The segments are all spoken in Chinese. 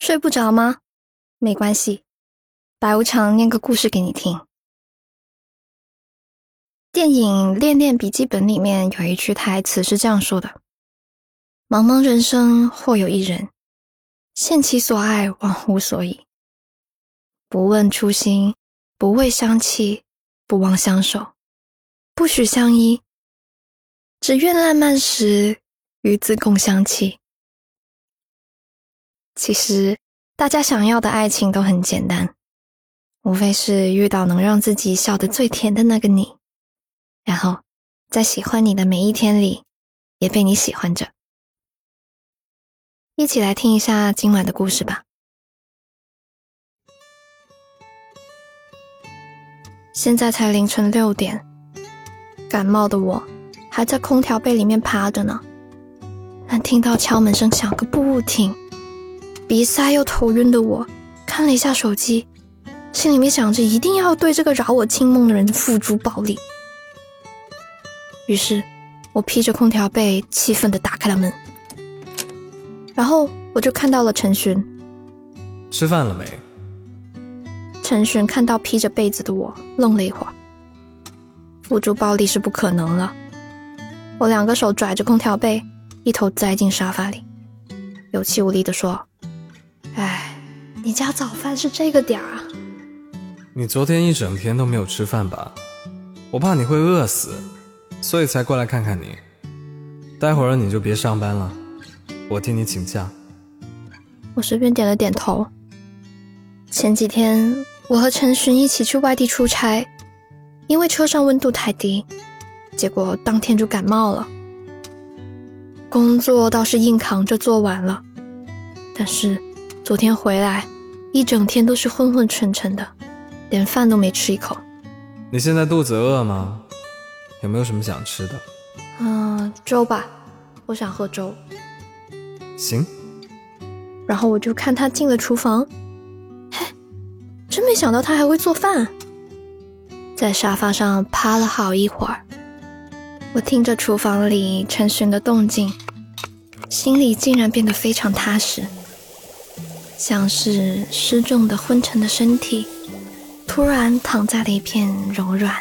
睡不着吗？没关系，白无常念个故事给你听。电影《恋恋笔记本》里面有一句台词是这样说的：“茫茫人生，或有一人，羡其所爱，忘乎所以。不问初心，不为香气，不忘相守，不许相依，只愿烂漫时，与子共香气。”其实，大家想要的爱情都很简单，无非是遇到能让自己笑得最甜的那个你，然后在喜欢你的每一天里，也被你喜欢着。一起来听一下今晚的故事吧。现在才凌晨六点，感冒的我还在空调被里面趴着呢，但听到敲门声响个不停。鼻塞又头晕的我，看了一下手机，心里面想着一定要对这个扰我清梦的人付诸暴力。于是，我披着空调被，气愤的打开了门。然后我就看到了陈寻。吃饭了没？陈寻看到披着被子的我，愣了一会儿。付诸暴力是不可能了。我两个手拽着空调被，一头栽进沙发里，有气无力地说。哎，你家早饭是这个点儿啊？你昨天一整天都没有吃饭吧？我怕你会饿死，所以才过来看看你。待会儿你就别上班了，我替你请假。我随便点了点头。前几天我和陈寻一起去外地出差，因为车上温度太低，结果当天就感冒了。工作倒是硬扛着做完了，但是。昨天回来，一整天都是昏昏沉沉的，连饭都没吃一口。你现在肚子饿吗？有没有什么想吃的？嗯，粥吧，我想喝粥。行。然后我就看他进了厨房，嘿，真没想到他还会做饭。在沙发上趴了好一会儿，我听着厨房里陈寻的动静，心里竟然变得非常踏实。像是失重的昏沉的身体，突然躺在了一片柔软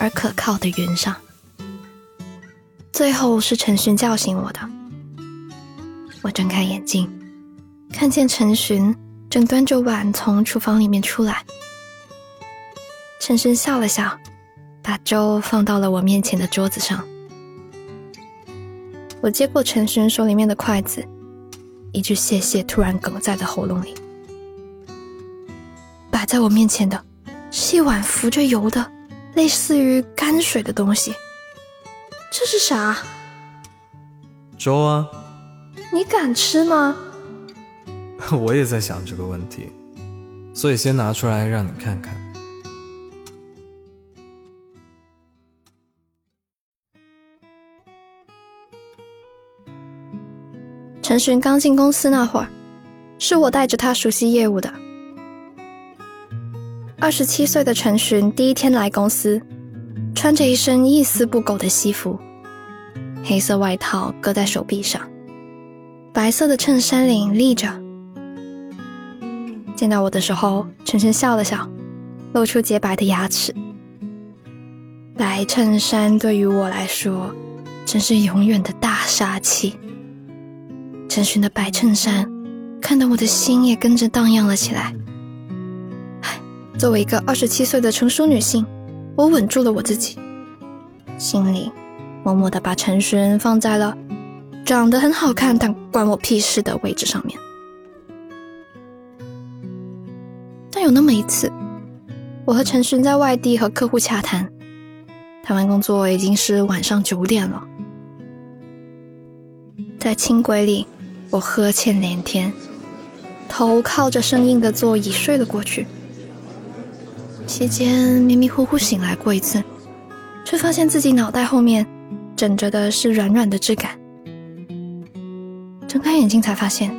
而可靠的云上。最后是陈寻叫醒我的。我睁开眼睛，看见陈寻正端着碗从厨房里面出来。陈寻笑了笑，把粥放到了我面前的桌子上。我接过陈寻手里面的筷子。一句谢谢突然哽在了喉咙里。摆在我面前的是一碗浮着油的，类似于泔水的东西。这是啥？粥啊。你敢吃吗？我也在想这个问题，所以先拿出来让你看看。陈寻刚进公司那会儿，是我带着他熟悉业务的。二十七岁的陈寻第一天来公司，穿着一身一丝不苟的西服，黑色外套搁在手臂上，白色的衬衫领立着。见到我的时候，陈寻笑了笑，露出洁白的牙齿。白衬衫对于我来说，真是永远的大杀器。陈寻的白衬衫，看得我的心也跟着荡漾了起来。唉，作为一个二十七岁的成熟女性，我稳住了我自己，心里默默的把陈寻放在了长得很好看但关我屁事的位置上面。但有那么一次，我和陈寻在外地和客户洽谈，谈完工作已经是晚上九点了，在轻轨里。我呵欠连天，头靠着生硬的座椅睡了过去。期间迷迷糊糊醒来过一次，却发现自己脑袋后面枕着的是软软的质感。睁开眼睛才发现，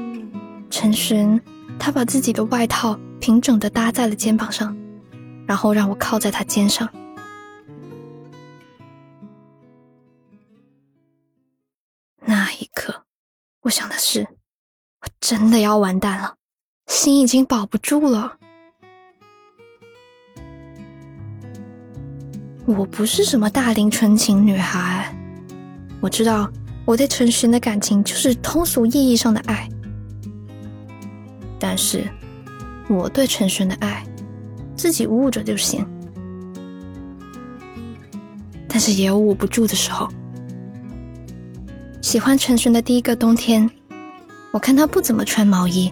陈寻他把自己的外套平整的搭在了肩膀上，然后让我靠在他肩上。我想的是，我真的要完蛋了。心已经保不住了。我不是什么大龄纯情女孩，我知道我对陈寻的感情就是通俗意义上的爱，但是我对陈寻的爱，自己悟着就行。但是也有捂不住的时候。喜欢陈寻的第一个冬天，我看他不怎么穿毛衣，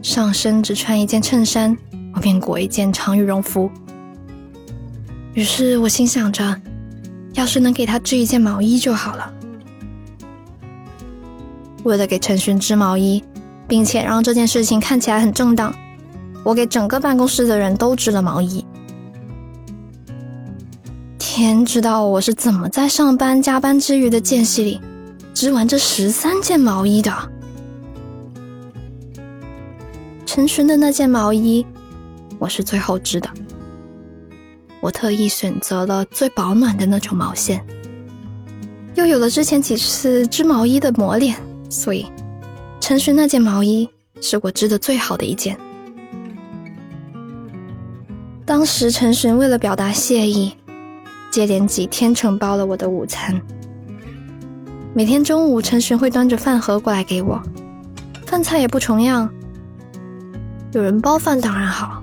上身只穿一件衬衫，我便裹一件长羽绒服。于是我心想着，要是能给他织一件毛衣就好了。为了给陈寻织毛衣，并且让这件事情看起来很正当，我给整个办公室的人都织了毛衣。天知道我是怎么在上班加班之余的间隙里织完这十三件毛衣的。陈寻的那件毛衣，我是最后织的。我特意选择了最保暖的那种毛线，又有了之前几次织毛衣的磨练，所以陈寻那件毛衣是我织的最好的一件。当时陈寻为了表达谢意。接连几天承包了我的午餐。每天中午，陈寻会端着饭盒过来给我，饭菜也不重样。有人包饭当然好，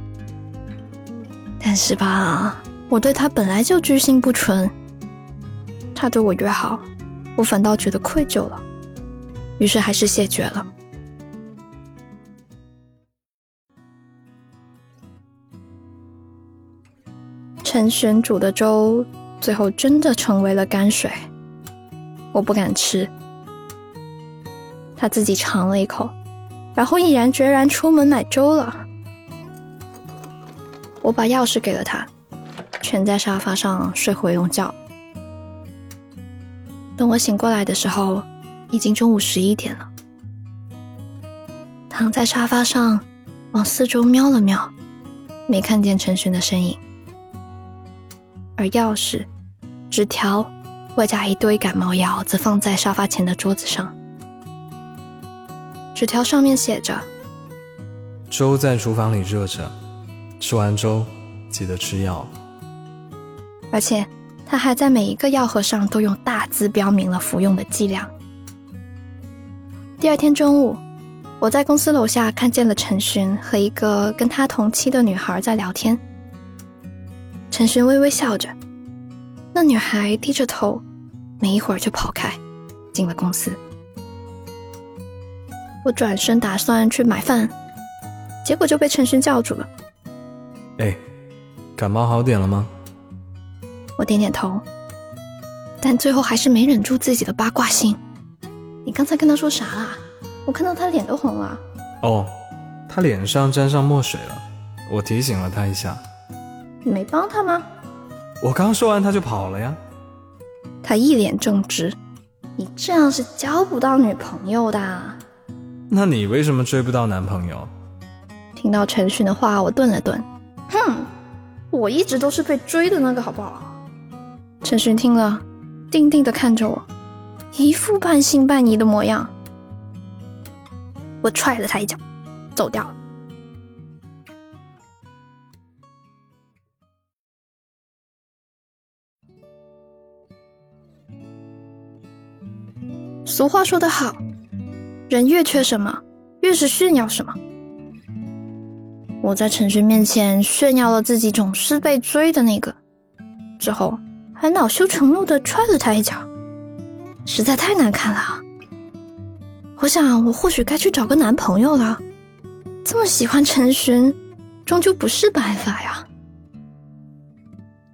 但是吧，我对他本来就居心不纯，他对我越好，我反倒觉得愧疚了，于是还是谢绝了。陈玄煮的粥，最后真的成为了泔水。我不敢吃，他自己尝了一口，然后毅然决然出门买粥了。我把钥匙给了他，蜷在沙发上睡回笼觉。等我醒过来的时候，已经中午十一点了。躺在沙发上，往四周瞄了瞄，没看见陈寻的身影。而钥匙、纸条，外加一堆感冒药，则放在沙发前的桌子上。纸条上面写着：“粥在厨房里热着，吃完粥记得吃药。”而且，他还在每一个药盒上都用大字标明了服用的剂量。第二天中午，我在公司楼下看见了陈寻和一个跟他同期的女孩在聊天。陈寻微微笑着，那女孩低着头，没一会儿就跑开，进了公司。我转身打算去买饭，结果就被陈勋叫住了。哎，感冒好点了吗？我点点头，但最后还是没忍住自己的八卦心。你刚才跟他说啥啦？我看到他脸都红了。哦，他脸上沾上墨水了，我提醒了他一下。你没帮他吗？我刚说完他就跑了呀。他一脸正直，你这样是交不到女朋友的。那你为什么追不到男朋友？听到陈寻的话，我顿了顿，哼，我一直都是被追的那个，好不好？陈寻听了，定定的看着我，一副半信半疑的模样。我踹了他一脚，走掉了。俗话说得好，人越缺什么，越是炫耀什么。我在陈寻面前炫耀了自己总是被追的那个，之后还恼羞成怒的踹了他一脚，实在太难看了。我想，我或许该去找个男朋友了。这么喜欢陈寻，终究不是办法呀。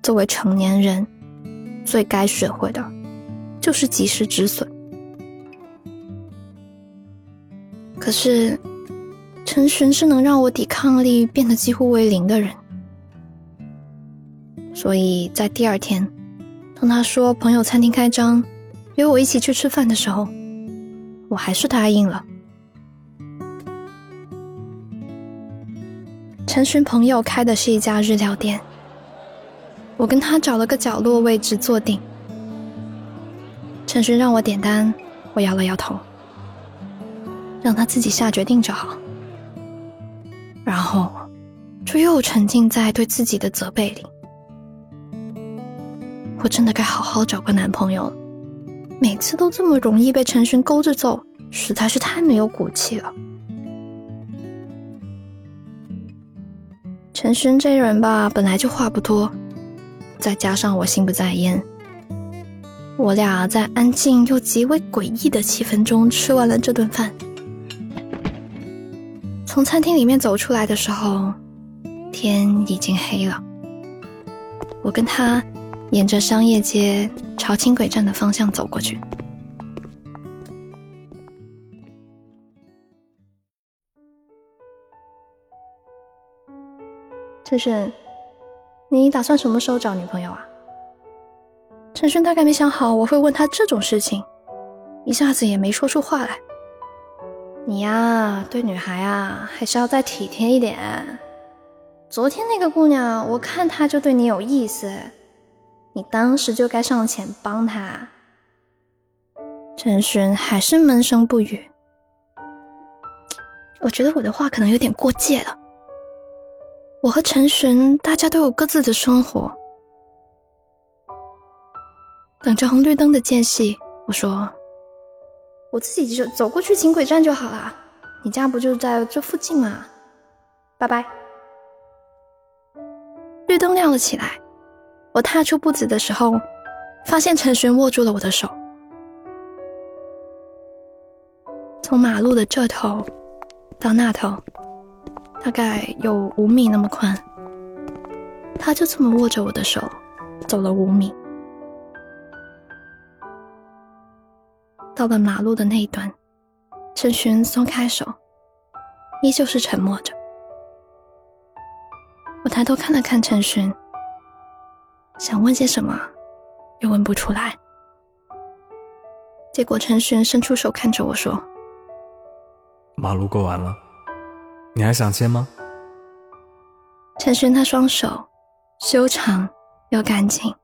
作为成年人，最该学会的，就是及时止损。可是，陈寻是能让我抵抗力变得几乎为零的人，所以在第二天，当他说朋友餐厅开张，约我一起去吃饭的时候，我还是答应了。陈寻朋友开的是一家日料店，我跟他找了个角落位置坐定。陈寻让我点单，我摇了摇头。让他自己下决定就好。然后就又沉浸在对自己的责备里。我真的该好好找个男朋友了，每次都这么容易被陈寻勾着走，实在是太没有骨气了。陈寻这人吧，本来就话不多，再加上我心不在焉。我俩在安静又极为诡异的气氛中吃完了这顿饭。从餐厅里面走出来的时候，天已经黑了。我跟他沿着商业街朝轻轨站的方向走过去。陈轩，你打算什么时候找女朋友啊？陈轩大概没想好我会问他这种事情，一下子也没说出话来。你呀，对女孩啊，还是要再体贴一点。昨天那个姑娘，我看她就对你有意思，你当时就该上前帮她。陈寻还是闷声不语。我觉得我的话可能有点过界了。我和陈寻大家都有各自的生活。等着红绿灯的间隙，我说：“我自己就走过去轻轨站就好了，你家不就在这附近吗？”拜拜。绿灯亮了起来，我踏出步子的时候，发现陈寻握住了我的手。从马路的这头到那头，大概有五米那么宽，他就这么握着我的手，走了五米。到了马路的那一端，陈寻松开手，依旧是沉默着。我抬头看了看陈寻，想问些什么，又问不出来。结果陈寻伸出手看着我说：“马路过完了，你还想牵吗？”陈寻他双手修长又干净，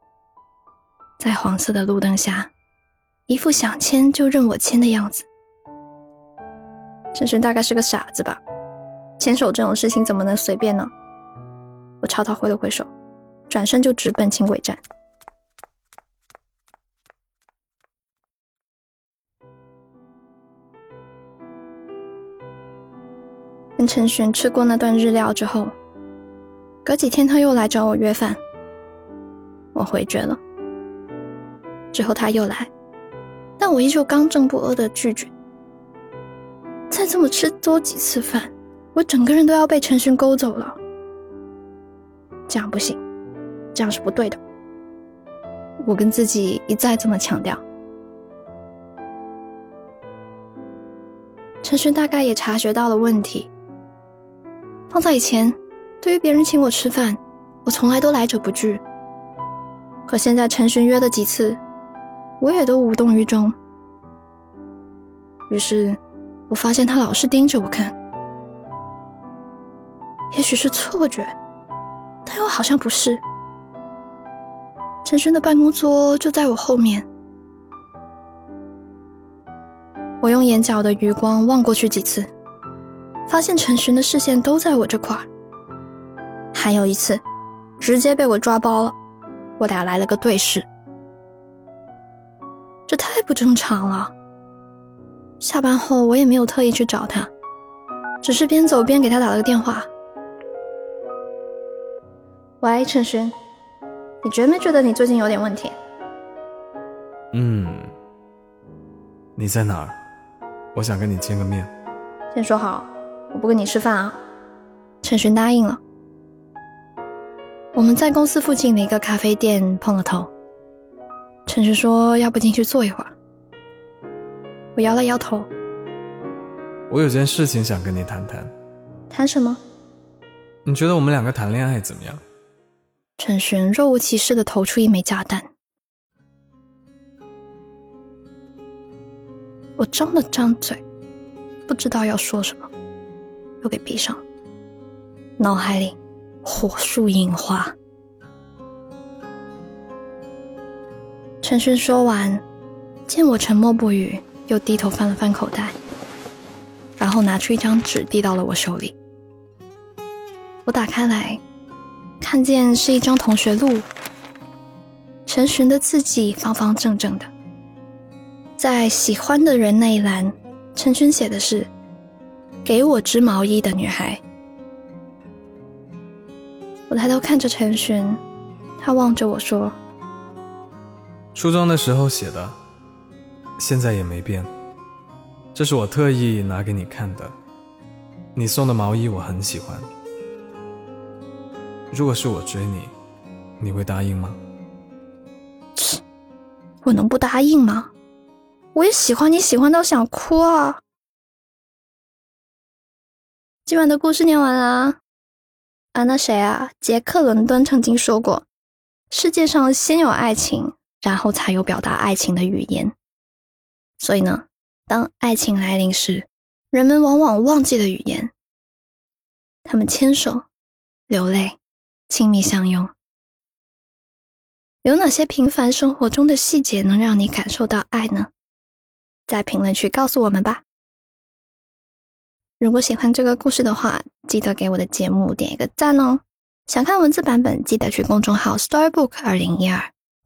在黄色的路灯下。一副想牵就任我牵的样子，陈轩大概是个傻子吧？牵手这种事情怎么能随便呢？我朝他挥了挥手，转身就直奔轻轨站。跟陈寻吃过那段日料之后，隔几天他又来找我约饭，我回绝了。之后他又来。但我依旧刚正不阿的拒绝。再这么吃多几次饭，我整个人都要被陈寻勾走了。这样不行，这样是不对的。我跟自己一再这么强调。陈寻大概也察觉到了问题。放在以前，对于别人请我吃饭，我从来都来者不拒。可现在陈寻约了几次。我也都无动于衷。于是，我发现他老是盯着我看。也许是错觉，但又好像不是。陈轩的办公桌就在我后面。我用眼角的余光望过去几次，发现陈寻的视线都在我这块儿。还有一次，直接被我抓包了，我俩来了个对视。这太不正常了。下班后我也没有特意去找他，只是边走边给他打了个电话。喂，陈勋，你觉没觉得你最近有点问题？嗯，你在哪儿？我想跟你见个面。先说好，我不跟你吃饭啊。陈勋答应了。我们在公司附近的一个咖啡店碰了头。陈实说：“要不进去坐一会儿？”我摇了摇头。我有件事情想跟你谈谈。谈什么？你觉得我们两个谈恋爱怎么样？陈寻若无其事的投出一枚炸弹。我张了张嘴，不知道要说什么，又给闭上了。脑海里火树银花。陈寻说完，见我沉默不语，又低头翻了翻口袋，然后拿出一张纸递到了我手里。我打开来，看见是一张同学录，陈寻的字迹方方正正的，在喜欢的人那一栏，陈寻写的是“给我织毛衣的女孩”。我抬头看着陈寻，他望着我说：“初中的时候写的，现在也没变。这是我特意拿给你看的。你送的毛衣我很喜欢。如果是我追你，你会答应吗？”，我能不答应吗？我也喜欢你，喜欢到想哭啊！今晚的故事念完啦。啊，那谁啊？杰克·伦敦曾经说过：“世界上先有爱情，然后才有表达爱情的语言。”所以呢，当爱情来临时，人们往往忘记了语言。他们牵手、流泪、亲密相拥。有哪些平凡生活中的细节能让你感受到爱呢？在评论区告诉我们吧。如果喜欢这个故事的话，记得给我的节目点一个赞哦。想看文字版本，记得去公众号 Storybook 二零一二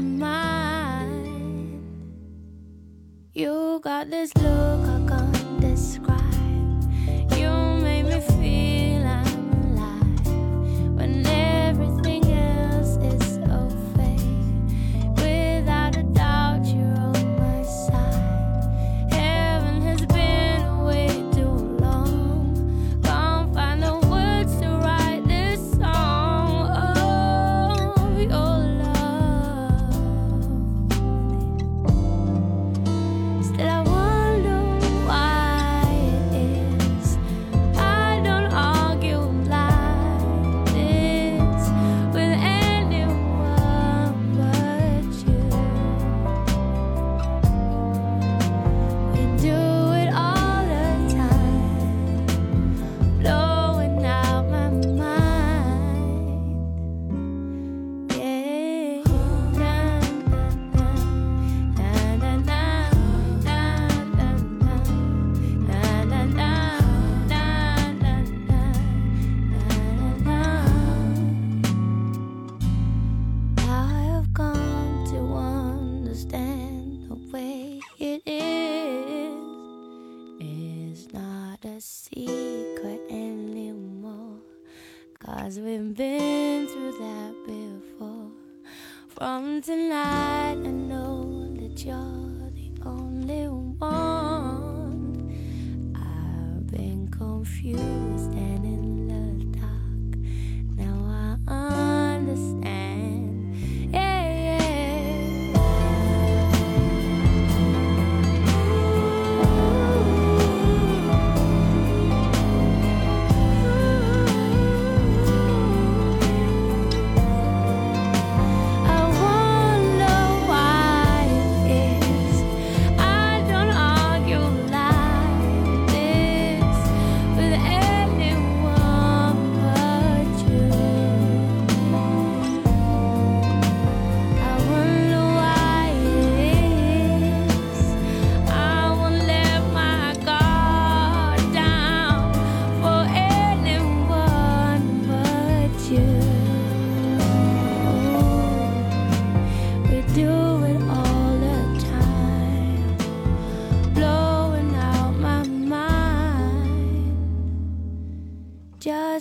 mind. You got this look From tonight, I know that you're the only one.